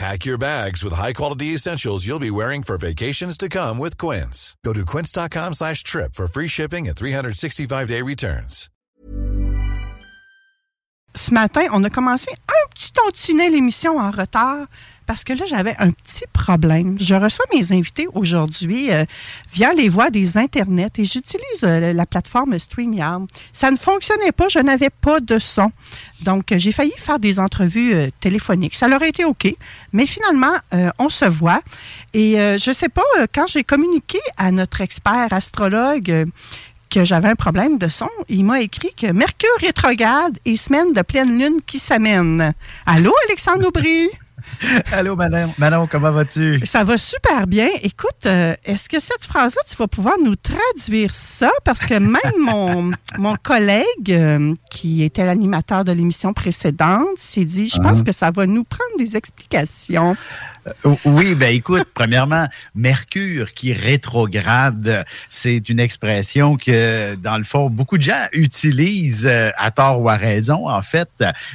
Pack your bags with high-quality essentials you'll be wearing for vacations to come with Quince. Go to quince.com slash trip for free shipping and 365-day returns. Ce matin, on a commencé un petit tantinet l'émission en retard parce que là, j'avais un petit problème. Je reçois mes invités aujourd'hui euh, via les voies des Internets et j'utilise euh, la plateforme StreamYard. Ça ne fonctionnait pas, je n'avais pas de son. Donc, euh, j'ai failli faire des entrevues téléphoniques. Ça leur a été OK, mais finalement, on se voit. Et je ne sais pas, quand j'ai communiqué à notre expert astrologue que j'avais un problème de son, il m'a écrit que Mercure rétrograde et semaine de pleine lune qui s'amène. Allô, Alexandre Aubry? Allô, madame. Manon, comment vas-tu? Ça va super bien. Écoute, euh, est-ce que cette phrase-là, tu vas pouvoir nous traduire ça? Parce que même mon, mon collègue, euh, qui était l'animateur de l'émission précédente, s'est dit, je pense Ah. que ça va nous prendre des explications. Euh, Oui, ben écoute, premièrement, Mercure qui rétrograde, c'est une expression que, dans le fond, beaucoup de gens utilisent à tort ou à raison, en fait,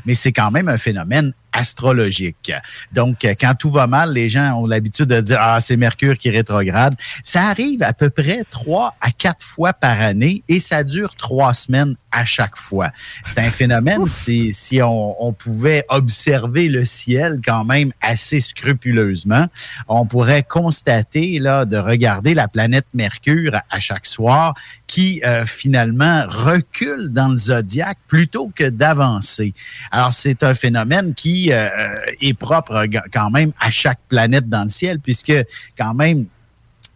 mais c'est quand même un phénomène astrologique. Donc, euh, quand tout va mal, les gens ont l'habitude de dire Ah, c'est Mercure qui rétrograde. Ça arrive à peu près trois à quatre fois par année et ça dure trois semaines à chaque fois. C'est un phénomène, si, si on, on pouvait observer le ciel quand même assez scrupuleusement, on pourrait constater, là, de regarder la planète Mercure à, à chaque soir qui euh, finalement recule dans le zodiaque plutôt que d'avancer. Alors, c'est un phénomène qui euh, est propre quand même à chaque planète dans le ciel, puisque quand même,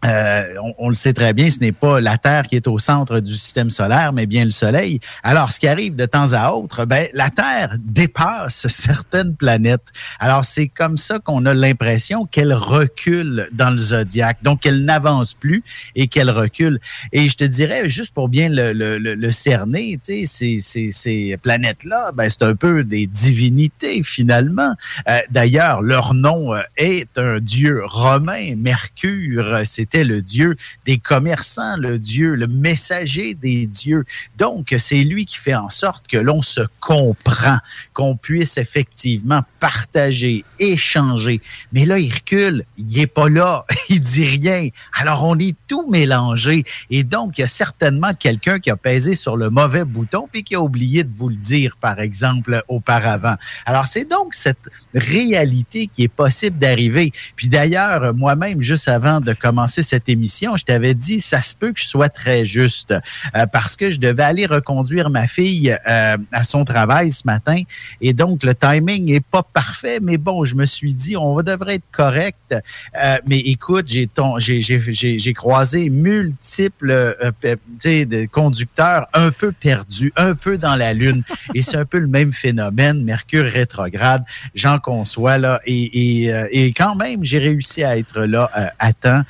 euh, on, on le sait très bien, ce n'est pas la Terre qui est au centre du système solaire, mais bien le Soleil. Alors, ce qui arrive de temps à autre, ben, la Terre dépasse certaines planètes. Alors, c'est comme ça qu'on a l'impression qu'elle recule dans le zodiaque. Donc, qu'elle n'avance plus et qu'elle recule. Et je te dirais, juste pour bien le, le, le, le cerner, ces, ces, ces planètes-là, ben, c'est un peu des divinités, finalement. Euh, D'ailleurs, leur nom euh, est un dieu romain, Mercure. Le dieu des commerçants, le dieu, le messager des dieux. Donc, c'est lui qui fait en sorte que l'on se comprend, qu'on puisse effectivement partager, échanger. Mais là, il recule, il est pas là, il dit rien. Alors, on est tout mélangé. Et donc, il y a certainement quelqu'un qui a pesé sur le mauvais bouton puis qui a oublié de vous le dire, par exemple, auparavant. Alors, c'est donc cette réalité qui est possible d'arriver. Puis d'ailleurs, moi-même, juste avant de commencer cette émission, je t'avais dit, ça se peut que je sois très juste euh, parce que je devais aller reconduire ma fille euh, à son travail ce matin. Et donc, le timing est pas parfait, mais bon, je me suis dit, on devrait être correct. Euh, mais écoute, j'ai croisé multiples de conducteurs un peu perdus, un peu dans la lune. Et c'est un peu le même phénomène, Mercure rétrograde, j'en conçois là. Et, quand même, j'ai réussi à être là à temps.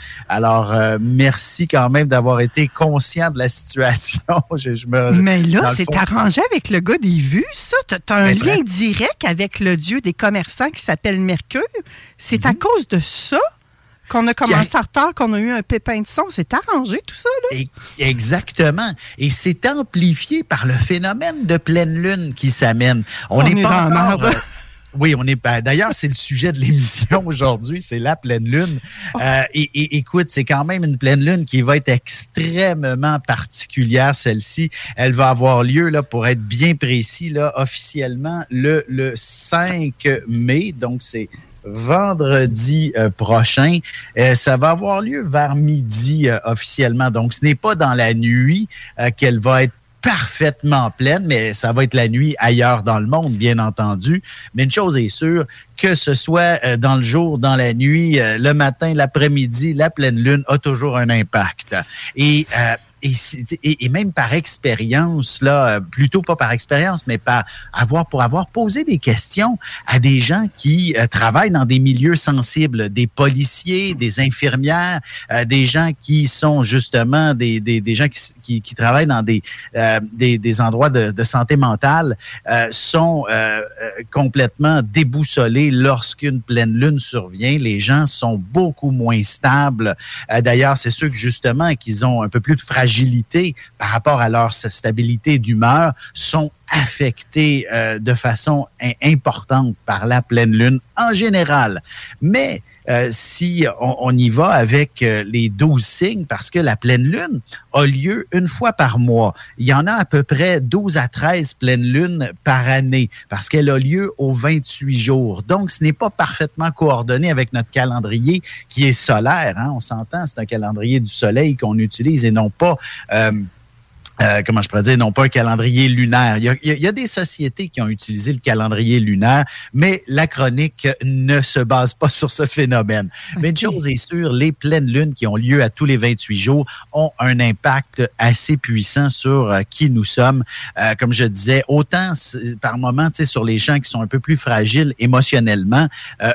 Euh, merci quand même d'avoir été conscient de la situation. je, je me, Mais là, c'est arrangé avec le gars des vues, ça. Tu as un Ben, lien direct avec le dieu des commerçants qui s'appelle Mercure. C'est à cause de ça qu'on a commencé en retard, qu'on a eu un pépin de son. C'est arrangé, tout ça, là? Exactement. Et c'est amplifié par le phénomène de pleine lune qui s'amène. On n'est est pas la encore, oui, on est pas. D'ailleurs, c'est le sujet de l'émission aujourd'hui, c'est la pleine lune. Euh, et, écoute, c'est quand même une pleine lune qui va être extrêmement particulière, celle-ci. Elle va avoir lieu, là, pour être bien précis, là, officiellement, le, le 5 mai. Donc, c'est vendredi euh, prochain. Euh, ça va avoir lieu vers midi officiellement. Donc, ce n'est pas dans la nuit qu'elle va être parfaitement pleine, mais ça va être la nuit ailleurs dans le monde, bien entendu. Mais une chose est sûre, que ce soit euh, dans le jour, dans la nuit, euh, le matin, l'après-midi, la pleine lune a toujours un impact. Et euh, et, même par expérience, là, euh, plutôt pas par expérience, mais par avoir pour avoir posé des questions à des gens qui euh, travaillent dans des milieux sensibles, des policiers, des infirmières, euh, des gens qui sont justement des, des, des gens qui, qui, travaillent dans des, des, des, endroits de, de santé mentale, sont complètement déboussolés lorsqu'une pleine lune survient. Les gens sont beaucoup moins stables. D'ailleurs, c'est ceux que justement qu'ils ont un peu plus de fragilité par rapport à leur stabilité d'humeur sont affectés euh, de façon importante par la pleine lune en général. Mais euh, si on, y va avec euh, les 12 signes, parce que la pleine lune a lieu une fois par mois. Il y en a à peu près 12 à 13 pleines lunes par année, parce qu'elle a lieu aux 28 jours. Donc, ce n'est pas parfaitement coordonné avec notre calendrier qui est solaire. Hein. On s'entend, c'est un calendrier du soleil qu'on utilise et non pas... Euh, euh, comment je pourrais dire, non pas un calendrier lunaire. Il y, a, des sociétés qui ont utilisé le calendrier lunaire, mais la chronique ne se base pas sur ce phénomène. Mais une chose est sûre, les pleines lunes qui ont lieu à tous les 28 jours ont un impact assez puissant sur euh, qui nous sommes. Euh, comme je disais, autant par moment, sur les gens qui sont un peu plus fragiles émotionnellement,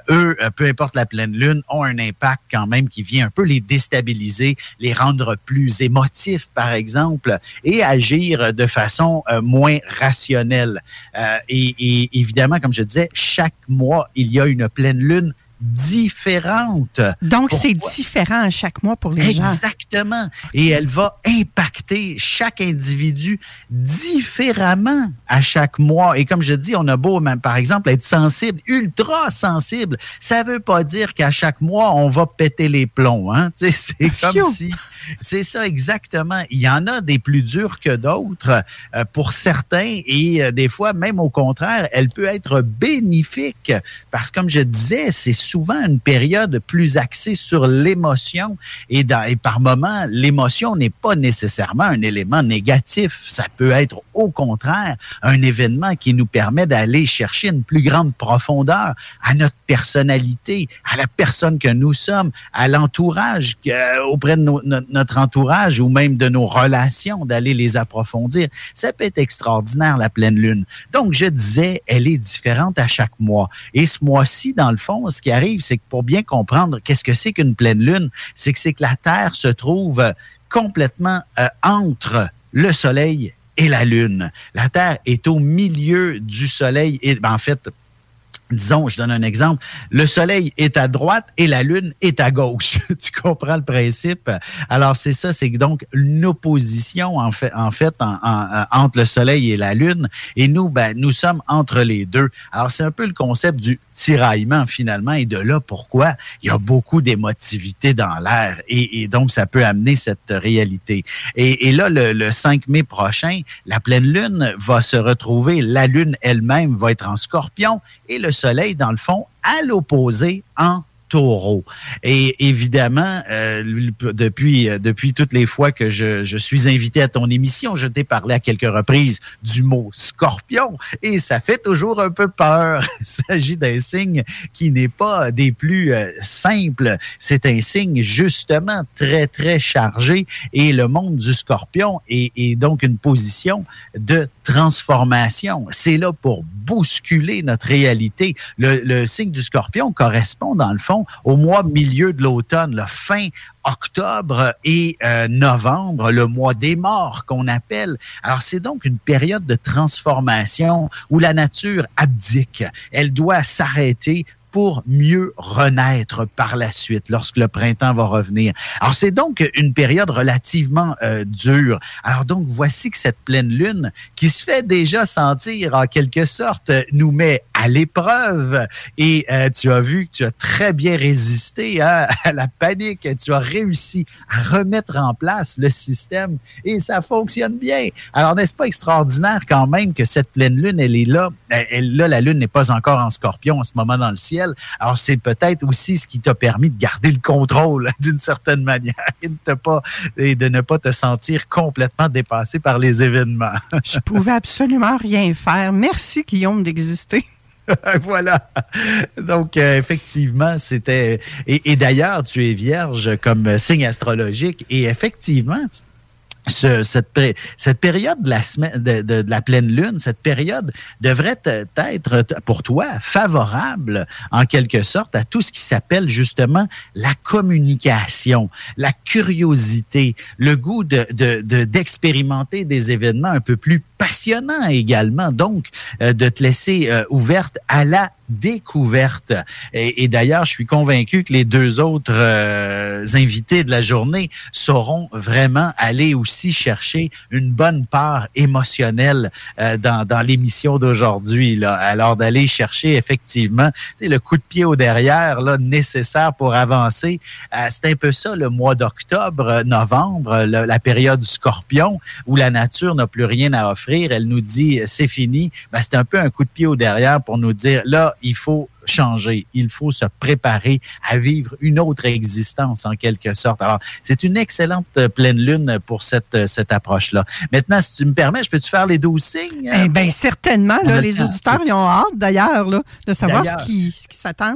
eux, peu importe la pleine lune, ont un impact quand même qui vient un peu les déstabiliser, les rendre plus émotifs, par exemple. Et agir de façon euh, moins rationnelle. Euh, et, évidemment, comme je disais, chaque mois, il y a une pleine lune différente. Donc, c'est différent à chaque mois pour les gens. Exactement. Et elle va impacter chaque individu différemment à chaque mois. Et comme je dis, on a beau, même, par exemple, être sensible, ultra sensible. Ça ne veut pas dire qu'à chaque mois, on va péter les plombs. Hein? C'est comme si c'est ça exactement. Il y en a des plus durs que d'autres euh, pour certains et euh, des fois, même au contraire, elle peut être bénéfique parce que, comme je disais, c'est souvent une période plus axée sur l'émotion et, par moment, l'émotion n'est pas nécessairement un élément négatif. Ça peut être au contraire un événement qui nous permet d'aller chercher une plus grande profondeur à notre personnalité, à la personne que nous sommes, à l'entourage euh, auprès de nos, notre entourage ou même de nos relations, d'aller les approfondir. Ça peut être extraordinaire, la pleine lune. Donc, je disais, elle est différente à chaque mois. Et ce mois-ci, dans le fond, ce qui arrive, c'est que pour bien comprendre qu'est-ce que c'est qu'une pleine lune, c'est que c'est que la Terre se trouve complètement euh, entre le Soleil et la Lune. La Terre est au milieu du Soleil et ben, en fait disons, je donne un exemple, le soleil est à droite et la lune est à gauche. tu comprends le principe? Alors, c'est ça, c'est donc une opposition, en fait, en fait entre le soleil et la lune. Et nous, ben, nous sommes entre les deux. Alors, c'est un peu le concept du tiraillement finalement. Et de là, pourquoi? Il y a beaucoup d'émotivité dans l'air. Et, donc, ça peut amener cette réalité. Et, là, le, le, 5 mai prochain, la pleine lune va se retrouver, la lune elle-même va être en scorpion et le soleil, dans le fond, à l'opposé en taureau. Et évidemment, euh, depuis, euh, depuis toutes les fois que je, je suis invité à ton émission, je t'ai parlé à quelques reprises du mot scorpion et ça fait toujours un peu peur. Il s'agit d'un signe qui n'est pas des plus euh, simples. C'est un signe justement très, très chargé et le monde du scorpion est, est donc une position de transformation. C'est là pour bousculer notre réalité. Le, le signe du scorpion correspond dans le fond au mois milieu de l'automne, la fin octobre et euh, novembre, le mois des morts qu'on appelle. Alors c'est donc une période de transformation où la nature abdique. Elle doit s'arrêter pour mieux renaître par la suite lorsque le printemps va revenir. Alors c'est donc une période relativement euh, dure. Alors donc voici que cette pleine lune qui se fait déjà sentir en quelque sorte nous met à l'épreuve et euh, tu as vu que tu as très bien résisté hein, à la panique. Tu as réussi à remettre en place le système et ça fonctionne bien. Alors n'est-ce pas extraordinaire quand même que cette pleine lune elle est là? Là la lune n'est pas encore en scorpion en ce moment dans le ciel Alors, c'est peut-être aussi ce qui t'a permis de garder le contrôle d'une certaine manière et de, pas, et de ne pas te sentir complètement dépassé par les événements. Je pouvais absolument rien faire. Merci, Guillaume, d'exister. voilà. Donc, euh, effectivement, c'était... Et, d'ailleurs, tu es vierge comme signe astrologique. Et effectivement, ce, cette, cette, période de la, semaine, de, de, la pleine lune, cette période devrait être pour toi favorable en quelque sorte à tout ce qui s'appelle justement la communication, la curiosité, le goût d'expérimenter de, des événements un peu plus passionnants également. Donc, euh, de te laisser euh, ouverte à la découverte. Et, d'ailleurs, je suis convaincu que les deux autres euh, invités de la journée sauront vraiment aller aussi chercher une bonne part émotionnelle euh, dans, dans l'émission d'aujourd'hui. Alors d'aller chercher effectivement le coup de pied au derrière là, nécessaire pour avancer. Euh, c'est un peu ça le mois d'octobre, novembre, la période du scorpion, où la nature n'a plus rien à offrir. Elle nous dit c'est fini. Ben, c'est un peu un coup de pied au derrière pour nous dire là, il faut changer. Il faut se préparer à vivre une autre existence en quelque sorte. Alors, c'est une excellente pleine lune pour cette, cette approche-là. Maintenant, si tu me permets, je peux-tu faire les douze signes? Eh bien, certainement. les auditeurs, ils ont hâte d'ailleurs de savoir ce qui, ce qui s'attend.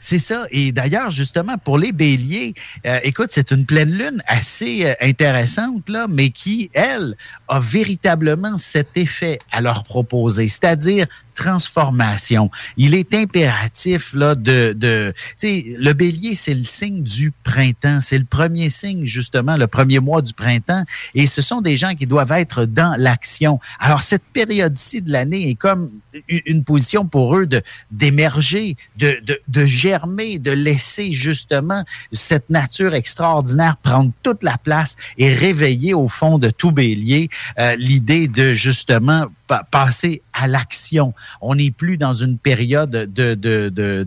C'est ça. Et d'ailleurs, justement, pour les béliers, euh, écoute, c'est une pleine lune assez euh, intéressante, là, mais qui, elle, a véritablement cet effet à leur proposer, c'est-à-dire transformation. Il est impératif là de, de le bélier c'est le signe du printemps, c'est le premier signe justement, le premier mois du printemps, et ce sont des gens qui doivent être dans l'action. Alors cette période-ci de l'année est comme une position pour eux de d'émerger, de, de, de germer, de laisser justement cette nature extraordinaire prendre toute la place et réveiller au fond de tout bélier euh, l'idée de justement passer à l'action. On n'est plus dans une période de, de,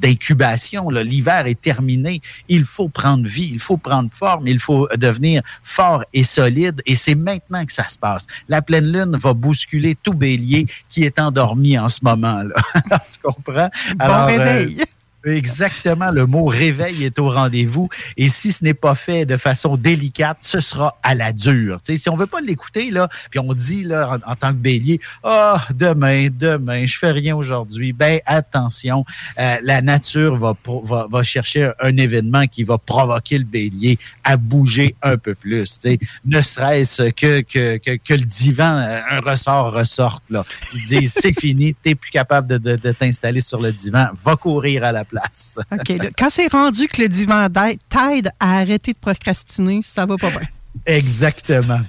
d'incubation. L'hiver est terminé. Il faut prendre vie, il faut prendre forme, il faut devenir fort et solide. Et c'est maintenant que ça se passe. La pleine lune va bousculer tout bélier qui est endormi en ce moment. Là. tu comprends? bon réveil. Euh, Exactement, le mot réveil est au rendez-vous. Et si ce n'est pas fait de façon délicate, ce sera à la dure. si on veut pas l'écouter, là, puis on dit là, en, tant que bélier, ah, demain, demain, je fais rien aujourd'hui, ben attention, euh, la nature va, chercher un événement qui va provoquer le bélier à bouger un peu plus. Ne serait-ce que, que, que, que, le divan, euh, un ressort ressorte. Là. Ils disent, c'est fini, tu n'es plus capable de, de, de t'installer sur le divan, va courir à la place. OK. Quand c'est rendu que le divan t'aide à arrêter de procrastiner, ça va pas bien. Exactement.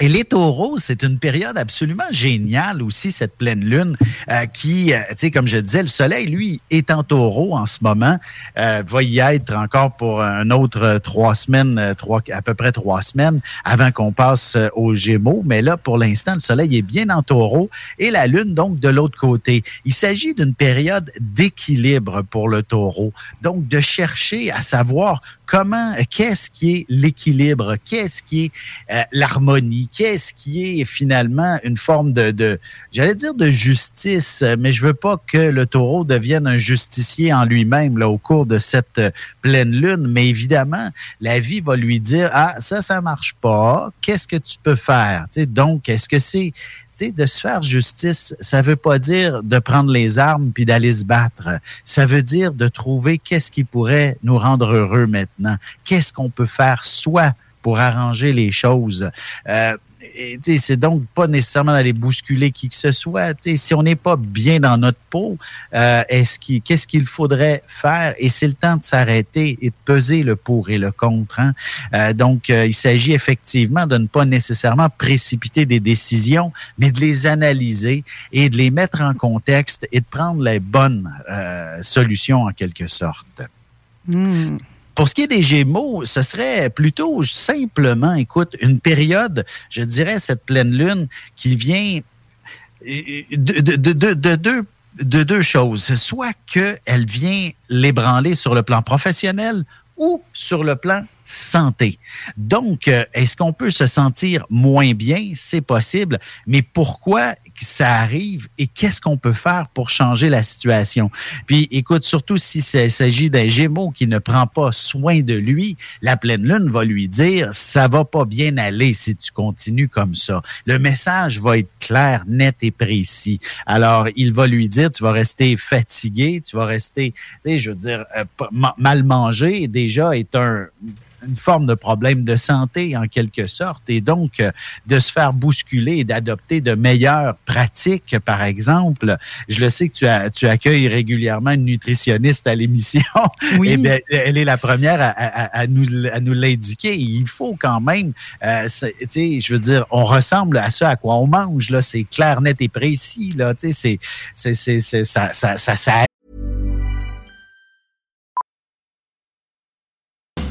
Et les taureaux, c'est une période absolument géniale aussi, cette pleine lune, euh, qui, euh, tu sais, comme je disais, le soleil, lui, est en taureau en ce moment, euh, va y être encore pour un autre trois semaines, trois, à peu près trois semaines, avant qu'on passe aux Gémeaux. Mais là, pour l'instant, le soleil est bien en taureau et la lune, donc, de l'autre côté. Il s'agit d'une période d'équilibre pour le taureau. Donc, de chercher à savoir comment, qu'est-ce qui est l'équilibre, qu'est-ce qui est euh, l'harmonie, qu'est-ce qui est finalement une forme de, de j'allais dire de justice, mais je veux pas que le taureau devienne un justicier en lui-même là au cours de cette euh, pleine lune, mais évidemment, la vie va lui dire ah ça ça marche pas, qu'est-ce que tu peux faire, donc est-ce que c'est de se faire justice, ça veut pas dire de prendre les armes puis d'aller se battre. Ça veut dire de trouver qu'est-ce qui pourrait nous rendre heureux maintenant. Qu'est-ce qu'on peut faire soit pour arranger les choses. Euh, c'est donc pas nécessairement d'aller bousculer qui que ce soit. si on n'est pas bien dans notre peau, euh, est-ce qu'est-ce qu'il faudrait faire? Et c'est le temps de s'arrêter et de peser le pour et le contre. Hein. Euh, donc, euh, il s'agit effectivement de ne pas nécessairement précipiter des décisions, mais de les analyser et de les mettre en contexte et de prendre les bonnes solutions en quelque sorte. Hmm. Pour ce qui est des Gémeaux, ce serait plutôt simplement, écoute, une période, je dirais, cette pleine lune qui vient de, deux de deux choses. Soit qu'elle vient l'ébranler sur le plan professionnel ou sur le plan santé. Donc, euh, est-ce qu'on peut se sentir moins bien? C'est possible, mais pourquoi ça arrive et qu'est-ce qu'on peut faire pour changer la situation? Puis, écoute, surtout si il s'agit d'un Gémeaux qui ne prend pas soin de lui, la pleine lune va lui dire, ça va pas bien aller si tu continues comme ça. Le message va être clair, net et précis. Alors, il va lui dire, tu vas rester fatigué, tu vas rester, tu sais, je veux dire, euh, mal mangé déjà est un une forme de problème de santé en quelque sorte. Et donc, euh, de se faire bousculer et d'adopter de meilleures pratiques, par exemple. Je le sais que tu, as, tu accueilles régulièrement une nutritionniste à l'émission. Oui. Eh elle est la première à, à, nous, à nous l'indiquer. Il faut quand même, euh, tu sais, je veux dire, on ressemble à ce à quoi on mange. Là, c'est clair, net et précis. Là, tu sais, c'est, c'est, c'est, ça, ça, ça, ça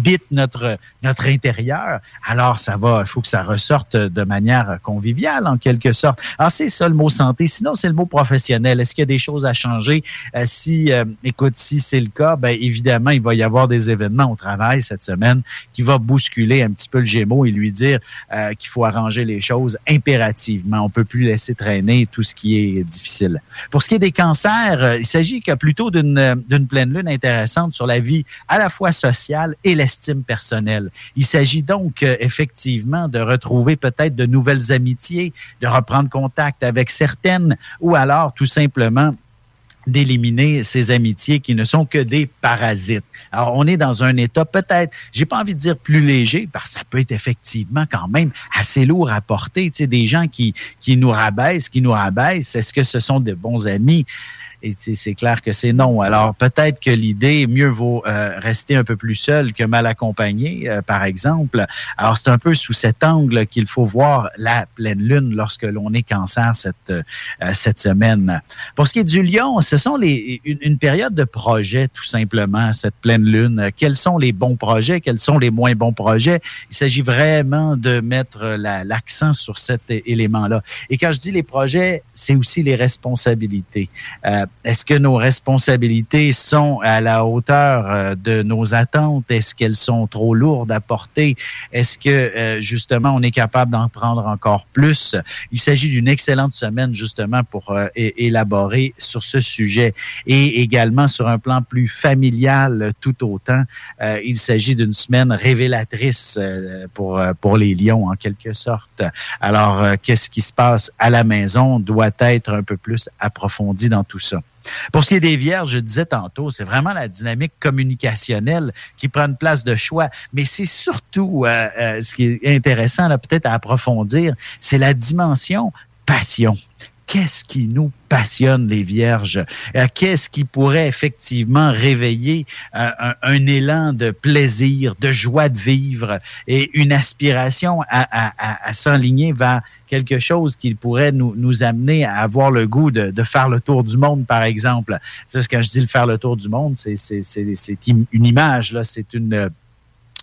Habite notre, notre intérieur, alors ça va, il faut que ça ressorte de manière conviviale en quelque sorte. Alors c'est ça le mot santé, sinon c'est le mot professionnel. Est-ce qu'il y a des choses à changer? Euh, si, euh, écoute, si c'est le cas, ben évidemment, il va y avoir des événements au travail cette semaine qui va bousculer un petit peu le Gémeaux et lui dire euh, qu'il faut arranger les choses impérativement. On peut plus laisser traîner tout ce qui est difficile. Pour ce qui est des cancers, il s'agit plutôt d'une pleine lune intéressante sur la vie à la fois sociale et l'estime personnelle. Il s'agit donc euh, effectivement de retrouver peut-être de nouvelles amitiés, de reprendre contact avec certaines ou alors tout simplement d'éliminer ces amitiés qui ne sont que des parasites. Alors, on est dans un état peut-être, j'ai pas envie de dire plus léger, parce que ça peut être effectivement quand même assez lourd à porter. Tu sais, des gens qui, qui nous rabaissent, qui nous rabaissent, est-ce que ce sont de bons amis? Et c'est clair que c'est non. Alors peut-être que l'idée, mieux vaut euh, rester un peu plus seul que mal accompagné, euh, par exemple. Alors c'est un peu sous cet angle qu'il faut voir la pleine lune lorsque l'on est cancer cette euh, cette semaine. Pour ce qui est du lion, ce sont les une, période de projet tout simplement cette pleine lune. Quels sont les bons projets, quels sont les moins bons projets? Il s'agit vraiment de mettre l'accent sur cet élément-là. Et quand je dis les projets, c'est aussi les responsabilités est-ce que nos responsabilités sont à la hauteur euh, de nos attentes? Est-ce qu'elles sont trop lourdes à porter? Est-ce que euh, justement on est capable d'en prendre encore plus? Il s'agit d'une excellente semaine justement pour euh, élaborer sur ce sujet et également sur un plan plus familial tout autant. il s'agit d'une semaine révélatrice pour, pour les lions en quelque sorte. Alors, qu'est-ce qui se passe à la maison doit être un peu plus approfondi dans tout ça. Pour ce qui est des vierges, je disais tantôt, c'est vraiment la dynamique communicationnelle qui prend une place de choix. Mais c'est surtout euh, euh, ce qui est intéressant, peut-être à approfondir, c'est la dimension passion qu'est-ce qui nous passionne, les vierges? Euh, qu'est-ce qui pourrait effectivement réveiller euh, un, élan de plaisir, de joie de vivre et une aspiration à, s'enligner vers quelque chose qui pourrait nous, amener à avoir le goût de, de, faire le tour du monde, par exemple? C'est quand je dis le faire le tour du monde, c'est une image, là, c'est une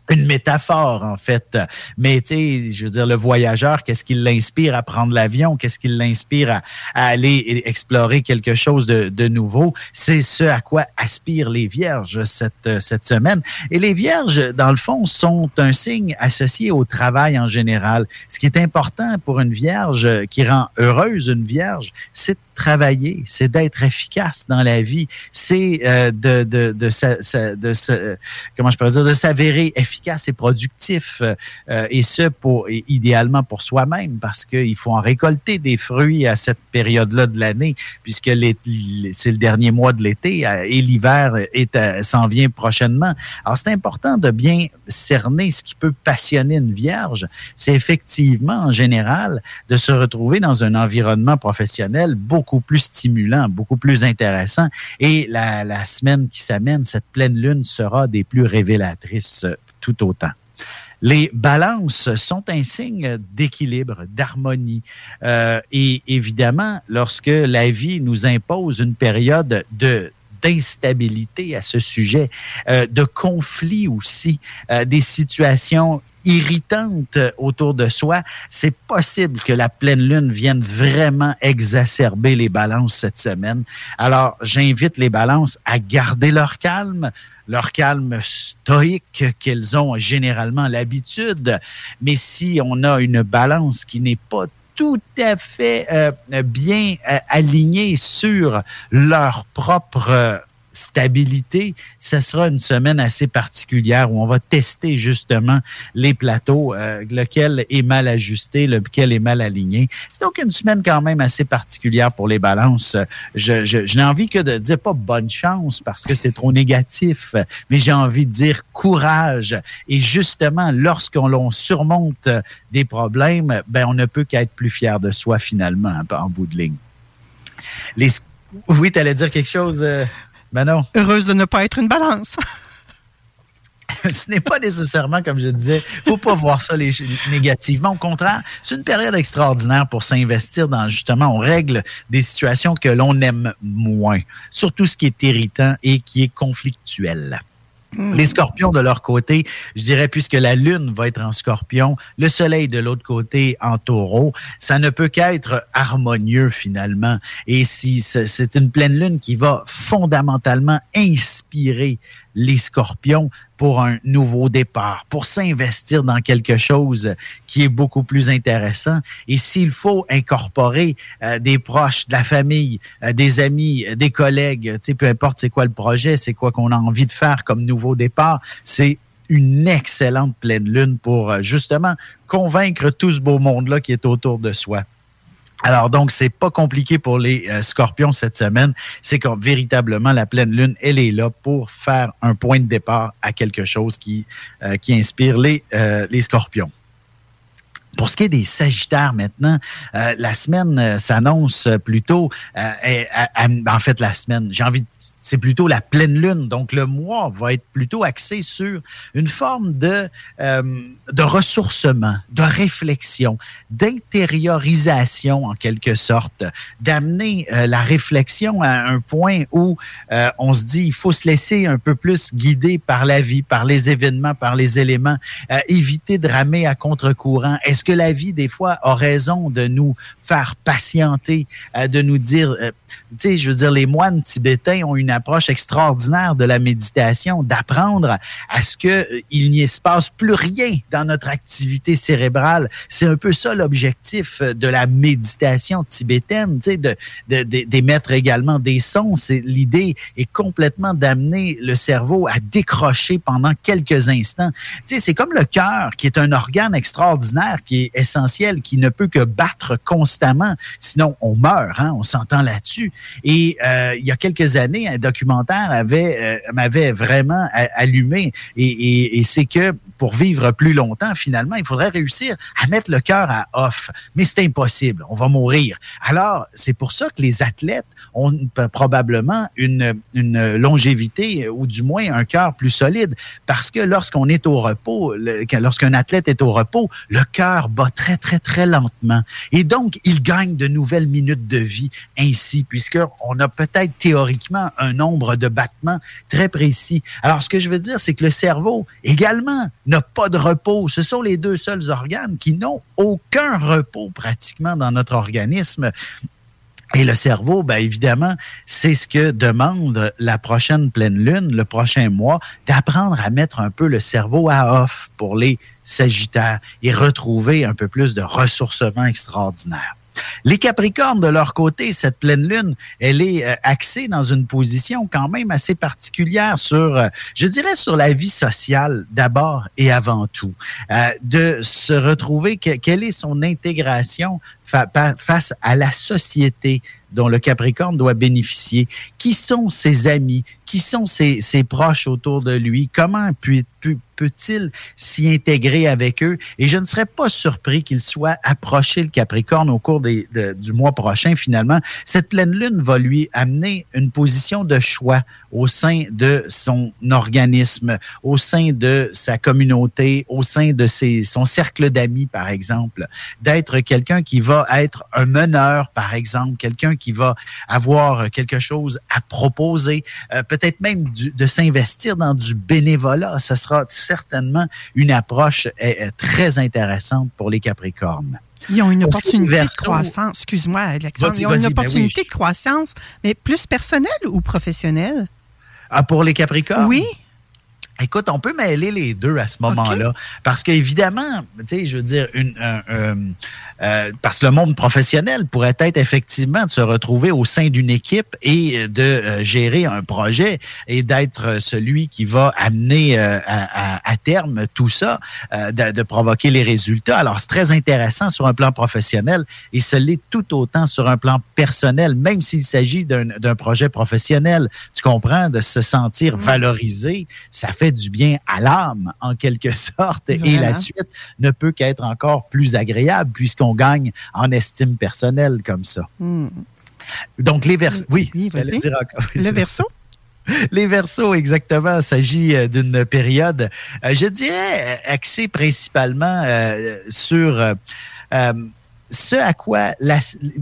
une métaphore, en fait. Mais, tu sais, je veux dire, le voyageur, qu'est-ce qui l'inspire à prendre l'avion? Qu'est-ce qui l'inspire à, aller explorer quelque chose de, de nouveau? C'est ce à quoi aspirent les vierges cette, cette semaine. Et les vierges, dans le fond, sont un signe associé au travail en général. Ce qui est important pour une vierge qui rend heureuse une vierge, c'est travailler, c'est d'être efficace dans la vie, c'est euh, de, de, de, de, comment je pourrais dire, de s'avérer efficace et productif, euh, et ce pour idéalement pour soi-même, parce qu'il faut en récolter des fruits à cette période-là de l'année, puisque c'est le dernier mois de l'été et l'hiver s'en vient prochainement. Alors c'est important de bien cerner ce qui peut passionner une vierge. C'est effectivement en général de se retrouver dans un environnement professionnel beaucoup plus stimulant, beaucoup plus intéressant. Et la, semaine qui s'amène, cette pleine lune sera des plus révélatrices euh, tout autant. Les balances sont un signe d'équilibre, d'harmonie. Euh, et évidemment, lorsque la vie nous impose une période de d'instabilité à ce sujet, euh, de conflit aussi, des situations irritante autour de soi, c'est possible que la pleine lune vienne vraiment exacerber les balances cette semaine. Alors, j'invite les balances à garder leur calme, leur calme stoïque qu'elles ont généralement l'habitude. Mais si on a une balance qui n'est pas tout à fait euh, bien euh, alignée sur leur propre stabilité, ce sera une semaine assez particulière où on va tester justement les plateaux, euh, lequel est mal ajusté, lequel est mal aligné. C'est donc une semaine quand même assez particulière pour les balances. Je, je, n'ai envie que de dire pas bonne chance parce que c'est trop négatif, mais j'ai envie de dire courage. Et justement, lorsqu'on surmonte des problèmes, ben on ne peut qu'être plus fier de soi finalement en bout de ligne. Oui, tu allais dire quelque chose. Euh, ben Heureuse de ne pas être une balance. ce n'est pas nécessairement, comme je disais, il faut pas voir ça négativement. Au contraire, c'est une période extraordinaire pour s'investir dans, justement, on règle des situations que l'on aime moins, surtout ce qui est irritant et qui est conflictuel. Les scorpions de leur côté, je dirais, puisque la lune va être en scorpion, le soleil de l'autre côté en taureau, ça ne peut qu'être harmonieux finalement. Et si c'est une pleine lune qui va fondamentalement inspirer les scorpions pour un nouveau départ, pour s'investir dans quelque chose qui est beaucoup plus intéressant. Et s'il faut incorporer euh, des proches, de la famille, euh, des amis, euh, des collègues, peu importe c'est quoi le projet, c'est quoi qu'on a envie de faire comme nouveau départ, c'est une excellente pleine lune pour justement convaincre tout ce beau monde-là qui est autour de soi. Alors donc, c'est pas compliqué pour les euh, scorpions cette semaine. C'est que véritablement, la pleine lune, elle est là pour faire un point de départ à quelque chose qui, euh, qui inspire les, euh, les scorpions. Pour ce qui est des Sagittaires maintenant, euh, la semaine euh, s'annonce plutôt, euh, en fait la semaine, j'ai envie, c'est plutôt la pleine lune, donc le mois va être plutôt axé sur une forme de ressourcement, de réflexion, d'intériorisation en quelque sorte, d'amener la réflexion à un point où on se dit il faut se laisser un peu plus guider par la vie, par les événements, par les éléments, éviter de ramer à contre-courant. Que la vie, des fois, a raison de nous faire patienter, euh, de nous dire, euh, tu sais, je veux dire, les moines tibétains ont une approche extraordinaire de la méditation, d'apprendre à ce qu'il euh, n'y se passe plus rien dans notre activité cérébrale. C'est un peu ça l'objectif de la méditation tibétaine, tu sais, de, d'émettre également des sons. L'idée est complètement d'amener le cerveau à décrocher pendant quelques instants. Tu sais, c'est comme le cœur, qui est un organe extraordinaire, qui est essentiel, qui ne peut que battre sinon on meurt, hein, on s'entend là-dessus. Et euh, il y a quelques années, un documentaire avait euh, m'avait vraiment allumé, et, et c'est que pour vivre plus longtemps, finalement, il faudrait réussir à mettre le cœur à off. Mais c'est impossible, on va mourir. Alors, c'est pour ça que les athlètes ont probablement une, une longévité ou du moins un cœur plus solide. Parce que lorsqu'on est au repos, lorsqu'un athlète est au repos, le cœur bat très, très, très lentement. Et donc, il gagne de nouvelles minutes de vie ainsi, puisqu'on a peut-être théoriquement un nombre de battements très précis. Alors, ce que je veux dire, c'est que le cerveau également n'a pas de repos. Ce sont les deux seuls organes qui n'ont aucun repos pratiquement dans notre organisme. Et le cerveau, bien évidemment, c'est ce que demande la prochaine pleine lune, le prochain mois, d'apprendre à mettre un peu le cerveau à off pour les Sagittaires et retrouver un peu plus de ressourcement extraordinaire. Les Capricornes, de leur côté, cette pleine lune, elle est euh, axée dans une position quand même assez particulière sur, euh, je dirais, sur la vie sociale d'abord et avant tout. Euh, de se retrouver, quelle est son intégration face à la société dont le Capricorne doit bénéficier? Qui sont ses amis? Qui sont ses, proches autour de lui? Comment puis peut-il s'y intégrer avec eux? Et je ne serais pas surpris qu'il soit approché le Capricorne au cours du mois prochain, finalement. Cette pleine lune va lui amener une position de choix au sein de son organisme, au sein de sa communauté, au sein de ses, son cercle d'amis, par exemple. D'être quelqu'un qui va être un meneur, par exemple, quelqu'un qui va avoir quelque chose à proposer, euh, peut-être même de s'investir dans du bénévolat. Ce sera certainement une approche euh, très intéressante pour les Capricornes. Ils ont une opportunité de croissance. Excuse-moi, Alexandre. Ils ont une ben opportunité de croissance, mais plus personnelle ou professionnelle? Ah, pour les Capricornes? Oui. Écoute, on peut mêler les deux à ce moment-là. Parce qu'évidemment, tu sais, je veux dire, une, euh, parce que le monde professionnel pourrait être effectivement de se retrouver au sein d'une équipe et de euh, gérer un projet et d'être celui qui va amener euh, à, terme tout ça, de, provoquer les résultats. Alors, c'est très intéressant sur un plan professionnel et ce l'est tout autant sur un plan personnel, même s'il s'agit d'un projet professionnel. Tu comprends, de se sentir valorisé, ça fait du bien à l'âme, en quelque sorte, et la suite ne peut qu'être encore plus agréable puisqu'on on gagne en estime personnelle comme ça. Hmm. Donc, les versos. Oui, le verso? Les versos, exactement. Il s'agit euh, d'une période, euh, je dirais, euh, axée principalement sur ce à quoi, la,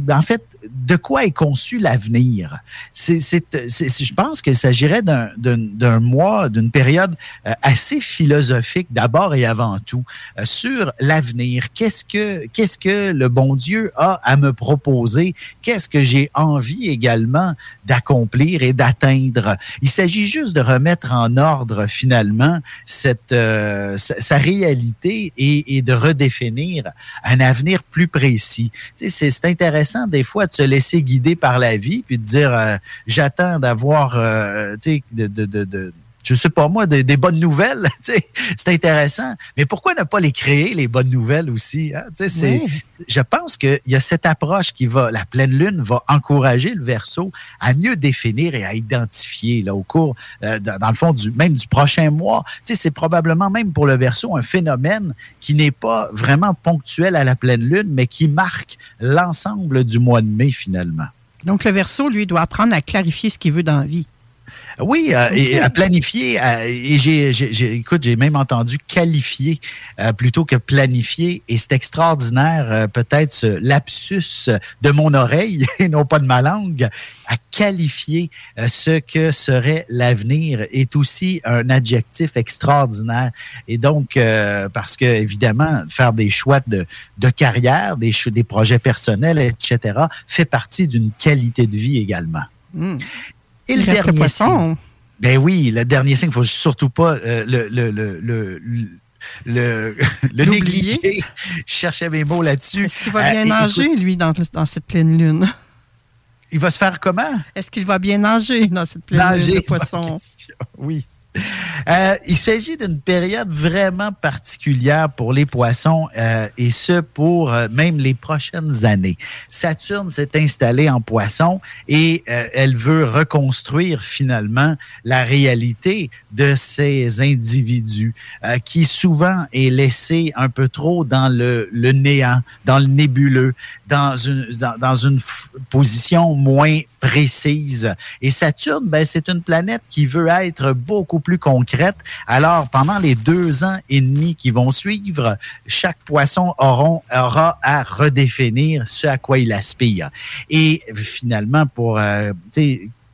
en fait, de quoi est conçu l'avenir? C'est, je pense qu'il s'agirait d'un mois, d'une période euh, assez philosophique d'abord et avant tout euh, sur l'avenir. Qu'est-ce que que le bon Dieu a à me proposer? Qu'est-ce que j'ai envie également d'accomplir et d'atteindre? Il s'agit juste de remettre en ordre finalement cette euh, sa, réalité et, et, de redéfinir un avenir plus précis. c'est intéressant des fois de se laisser guider par la vie, puis de dire euh, j'attends d'avoir, euh, tu sais, de, je sais pas moi, des, bonnes nouvelles. c'est intéressant. Mais pourquoi ne pas les créer, les bonnes nouvelles aussi? Hein? C'est, Je pense qu'il y a cette approche qui va, la pleine lune va encourager le verso à mieux définir et à identifier là, au cours, euh, dans le fond, du, même du prochain mois. C'est probablement même pour le verso un phénomène qui n'est pas vraiment ponctuel à la pleine lune, mais qui marque l'ensemble du mois de mai finalement. Donc le verso, lui, doit apprendre à clarifier ce qu'il veut dans la vie. Oui, euh, et à planifier. Euh, et j'ai, écoute, j'ai même entendu qualifier euh, plutôt que planifier. Et c'est extraordinaire, peut-être ce lapsus de mon oreille et non pas de ma langue, à qualifier ce que serait l'avenir est aussi un adjectif extraordinaire. Et donc, parce que évidemment, faire des choix de, de carrière, des, des projets personnels, etc., fait partie d'une qualité de vie également. Hmm. Et le dernier poisson. ben oui, le dernier signe, il ne faut surtout pas euh, le, le, le, le le, le négliger. Je cherchais mes mots là-dessus. Est-ce qu'il va bien euh, nager, lui, dans, dans, cette pleine lune? Il va se faire comment? Est-ce qu'il va bien nager dans cette pleine lune de poisson? Oui. Euh, il s'agit d'une période vraiment particulière pour les poissons euh, et ce pour euh, même les prochaines années. Saturne s'est installée en poisson et elle veut reconstruire finalement la réalité de ces individus qui souvent est laissé un peu trop dans le, néant, dans le nébuleux, dans une, dans une position moins précise. Et Saturne, ben, c'est une planète qui veut être beaucoup plus concrète. Alors, pendant les deux ans et demi qui vont suivre, chaque poisson aura à redéfinir ce à quoi il aspire. Et finalement, pour euh,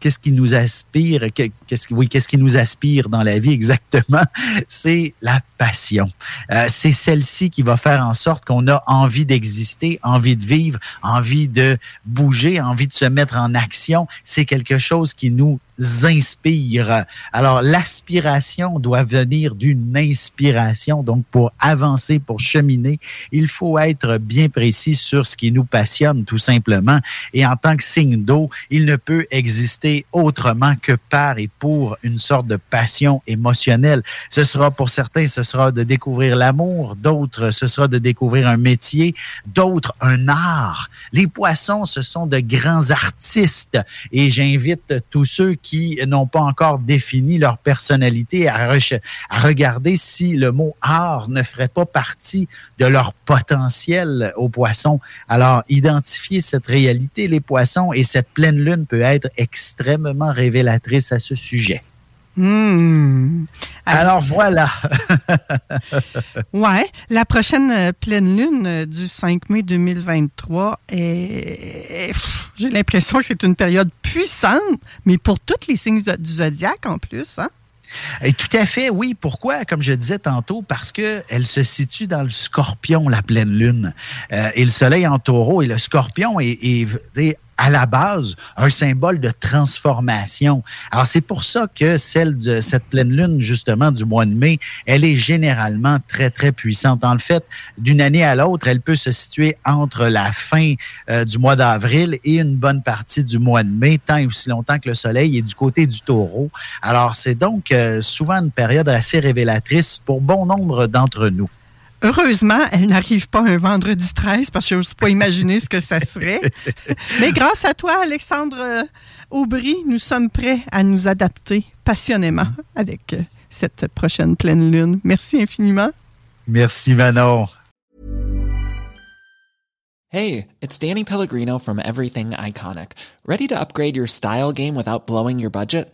qu'est-ce qui nous aspire, qu'est-ce oui, qu'est-ce qui nous aspire dans la vie exactement, c'est la passion. Euh, c'est celle-ci qui va faire en sorte qu'on a envie d'exister, envie de vivre, envie de bouger, envie de se mettre en action. C'est quelque chose qui nous inspire. Alors, l'aspiration doit venir d'une inspiration. Donc, pour avancer, pour cheminer, il faut être bien précis sur ce qui nous passionne, tout simplement. Et en tant que signe d'eau, il ne peut exister autrement que par et pour une sorte de passion émotionnelle. Ce sera pour certains, ce sera de découvrir l'amour, d'autres, ce sera de découvrir un métier, d'autres, un art. Les poissons, ce sont de grands artistes et j'invite tous ceux qui qui n'ont pas encore défini leur personnalité, à, regarder si le mot art ne ferait pas partie de leur potentiel aux poissons. Alors, identifier cette réalité, les poissons, et cette pleine lune peut être extrêmement révélatrice à ce sujet. Hmm. Alors voilà. ouais, la prochaine euh, pleine lune euh, du 5 mai 2023 est, j'ai l'impression que c'est une période puissante, mais pour tous les signes du zodiaque en plus, hein? Et tout à fait, oui. Pourquoi? Comme je disais tantôt, parce que elle se situe dans le scorpion, la pleine lune. Euh, et le soleil en taureau. Et le scorpion est, est à la base un symbole de transformation. Alors c'est pour ça que celle de cette pleine lune justement du mois de mai, elle est généralement très très puissante. En fait, d'une année à l'autre, elle peut se situer entre la fin euh, du mois d'avril et une bonne partie du mois de mai, tant et aussi longtemps que le soleil est du côté du taureau. Alors c'est donc euh, souvent une période assez révélatrice pour bon nombre d'entre nous. Heureusement, elle n'arrive pas un vendredi 13 parce que je n'ose pas imaginer ce que ça serait. Mais grâce à toi, Alexandre euh, Aubry, nous sommes prêts à nous adapter passionnément avec euh, cette prochaine pleine lune. Merci infiniment. Merci Manon. Hey, it's Danny Pellegrino from Everything Iconic. Ready to upgrade your style game without blowing your budget?